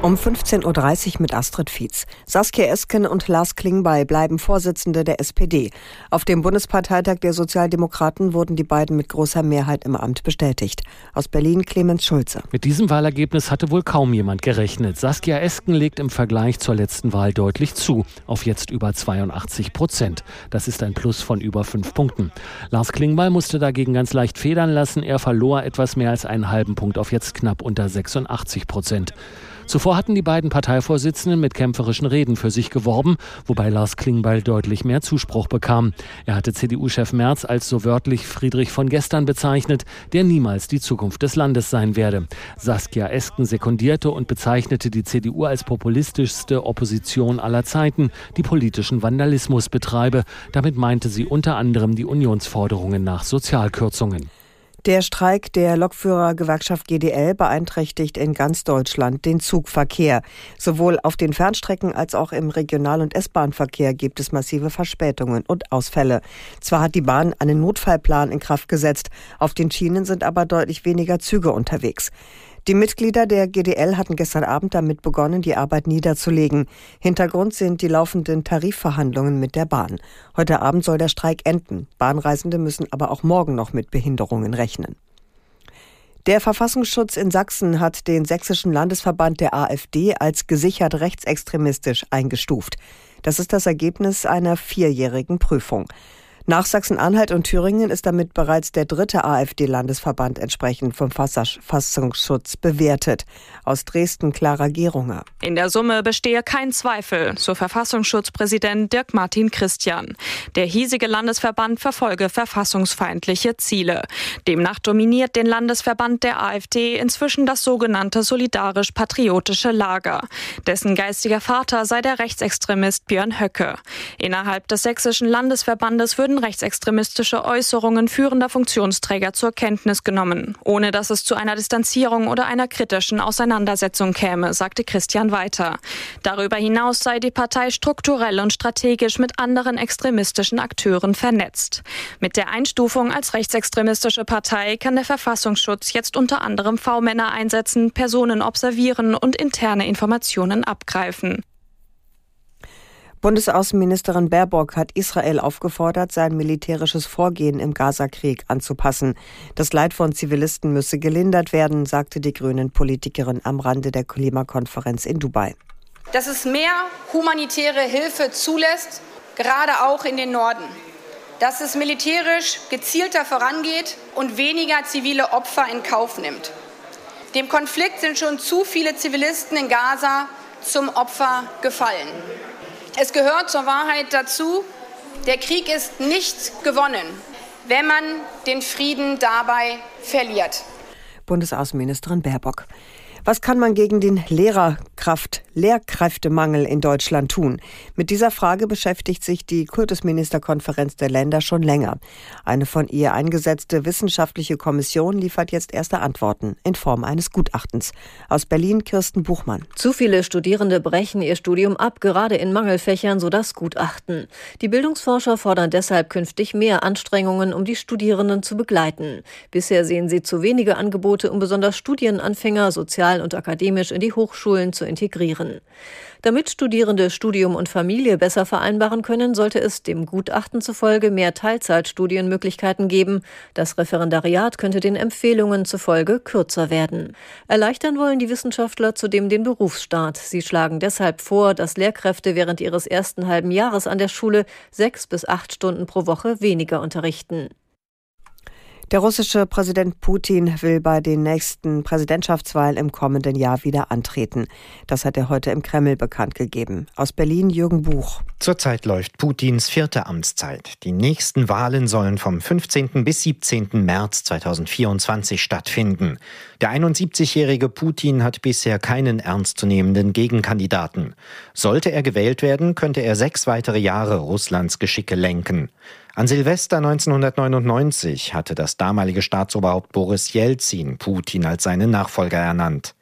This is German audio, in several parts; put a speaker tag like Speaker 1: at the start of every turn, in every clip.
Speaker 1: Um 15.30 Uhr mit Astrid Fietz. Saskia Esken und Lars Klingbeil bleiben Vorsitzende der SPD. Auf dem Bundesparteitag der Sozialdemokraten wurden die beiden mit großer Mehrheit im Amt bestätigt. Aus Berlin Clemens Schulze.
Speaker 2: Mit diesem Wahlergebnis hatte wohl kaum jemand gerechnet. Saskia Esken legt im Vergleich zur letzten Wahl deutlich zu, auf jetzt über 82 Prozent. Das ist ein Plus von über fünf Punkten. Lars Klingbeil musste dagegen ganz leicht federn lassen. Er verlor etwas mehr als einen halben Punkt auf jetzt knapp unter 86 Prozent. Zuvor hatten die beiden Parteivorsitzenden mit kämpferischen Reden für sich geworben, wobei Lars Klingbeil deutlich mehr Zuspruch bekam. Er hatte CDU-Chef Merz als so wörtlich Friedrich von gestern bezeichnet, der niemals die Zukunft des Landes sein werde. Saskia Esken sekundierte und bezeichnete die CDU als populistischste Opposition aller Zeiten, die politischen Vandalismus betreibe. Damit meinte sie unter anderem die Unionsforderungen nach Sozialkürzungen.
Speaker 1: Der Streik der Lokführergewerkschaft GDL beeinträchtigt in ganz Deutschland den Zugverkehr. Sowohl auf den Fernstrecken als auch im Regional- und S-Bahn-Verkehr gibt es massive Verspätungen und Ausfälle. Zwar hat die Bahn einen Notfallplan in Kraft gesetzt, auf den Schienen sind aber deutlich weniger Züge unterwegs. Die Mitglieder der GDL hatten gestern Abend damit begonnen, die Arbeit niederzulegen. Hintergrund sind die laufenden Tarifverhandlungen mit der Bahn. Heute Abend soll der Streik enden. Bahnreisende müssen aber auch morgen noch mit Behinderungen rechnen. Der Verfassungsschutz in Sachsen hat den sächsischen Landesverband der AfD als gesichert rechtsextremistisch eingestuft. Das ist das Ergebnis einer vierjährigen Prüfung. Nach Sachsen-Anhalt und Thüringen ist damit bereits der dritte AfD-Landesverband entsprechend vom Verfassungsschutz bewertet. Aus Dresden Clara Gerunger.
Speaker 3: In der Summe bestehe kein Zweifel, so Verfassungsschutzpräsident Dirk Martin Christian. Der hiesige Landesverband verfolge verfassungsfeindliche Ziele. Demnach dominiert den Landesverband der AfD inzwischen das sogenannte solidarisch-patriotische Lager. Dessen geistiger Vater sei der Rechtsextremist Björn Höcke. Innerhalb des sächsischen Landesverbandes würden rechtsextremistische Äußerungen führender Funktionsträger zur Kenntnis genommen, ohne dass es zu einer Distanzierung oder einer kritischen Auseinandersetzung käme, sagte Christian weiter. Darüber hinaus sei die Partei strukturell und strategisch mit anderen extremistischen Akteuren vernetzt. Mit der Einstufung als rechtsextremistische Partei kann der Verfassungsschutz jetzt unter anderem V-Männer einsetzen, Personen observieren und interne Informationen abgreifen.
Speaker 1: Bundesaußenministerin Baerbock hat Israel aufgefordert, sein militärisches Vorgehen im Gazakrieg anzupassen. Das Leid von Zivilisten müsse gelindert werden, sagte die grünen Politikerin am Rande der Klimakonferenz in Dubai.
Speaker 4: Dass es mehr humanitäre Hilfe zulässt, gerade auch in den Norden. Dass es militärisch gezielter vorangeht und weniger zivile Opfer in Kauf nimmt. Dem Konflikt sind schon zu viele Zivilisten in Gaza zum Opfer gefallen. Es gehört zur Wahrheit dazu, der Krieg ist nicht gewonnen, wenn man den Frieden dabei verliert.
Speaker 1: Bundesaußenministerin Baerbock. Was kann man gegen den Lehrerkraft, Lehrkräftemangel in Deutschland tun? Mit dieser Frage beschäftigt sich die Kultusministerkonferenz der Länder schon länger. Eine von ihr eingesetzte wissenschaftliche Kommission liefert jetzt erste Antworten in Form eines Gutachtens. Aus Berlin Kirsten Buchmann.
Speaker 5: Zu viele Studierende brechen ihr Studium ab, gerade in Mangelfächern, so das Gutachten. Die Bildungsforscher fordern deshalb künftig mehr Anstrengungen, um die Studierenden zu begleiten. Bisher sehen sie zu wenige Angebote, um besonders Studienanfänger sozial und akademisch in die Hochschulen zu integrieren. Damit Studierende Studium und Familie besser vereinbaren können, sollte es dem Gutachten zufolge mehr Teilzeitstudienmöglichkeiten geben. Das Referendariat könnte den Empfehlungen zufolge kürzer werden. Erleichtern wollen die Wissenschaftler zudem den Berufsstart. Sie schlagen deshalb vor, dass Lehrkräfte während ihres ersten halben Jahres an der Schule sechs bis acht Stunden pro Woche weniger unterrichten.
Speaker 1: Der russische Präsident Putin will bei den nächsten Präsidentschaftswahlen im kommenden Jahr wieder antreten. Das hat er heute im Kreml bekannt gegeben. Aus Berlin Jürgen Buch.
Speaker 6: Zurzeit läuft Putins vierte Amtszeit. Die nächsten Wahlen sollen vom 15. bis 17. März 2024 stattfinden. Der 71-jährige Putin hat bisher keinen ernstzunehmenden Gegenkandidaten. Sollte er gewählt werden, könnte er sechs weitere Jahre Russlands Geschicke lenken. An Silvester 1999 hatte das damalige Staatsoberhaupt Boris Jelzin Putin als seinen Nachfolger ernannt.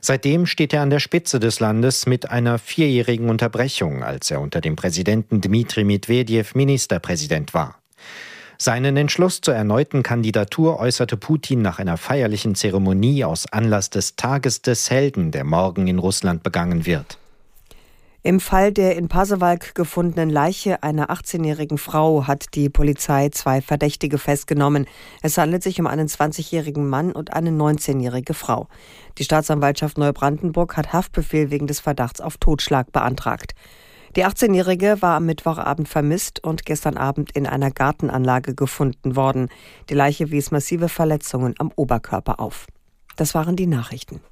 Speaker 6: Seitdem steht er an der Spitze des Landes mit einer vierjährigen Unterbrechung, als er unter dem Präsidenten Dmitri Medvedev Ministerpräsident war. Seinen Entschluss zur erneuten Kandidatur äußerte Putin nach einer feierlichen Zeremonie aus Anlass des Tages des Helden, der morgen in Russland begangen wird.
Speaker 1: Im Fall der in Pasewalk gefundenen Leiche einer 18-jährigen Frau hat die Polizei zwei Verdächtige festgenommen. Es handelt sich um einen 20-jährigen Mann und eine 19-jährige Frau. Die Staatsanwaltschaft Neubrandenburg hat Haftbefehl wegen des Verdachts auf Totschlag beantragt. Die 18-Jährige war am Mittwochabend vermisst und gestern Abend in einer Gartenanlage gefunden worden. Die Leiche wies massive Verletzungen am Oberkörper auf. Das waren die Nachrichten.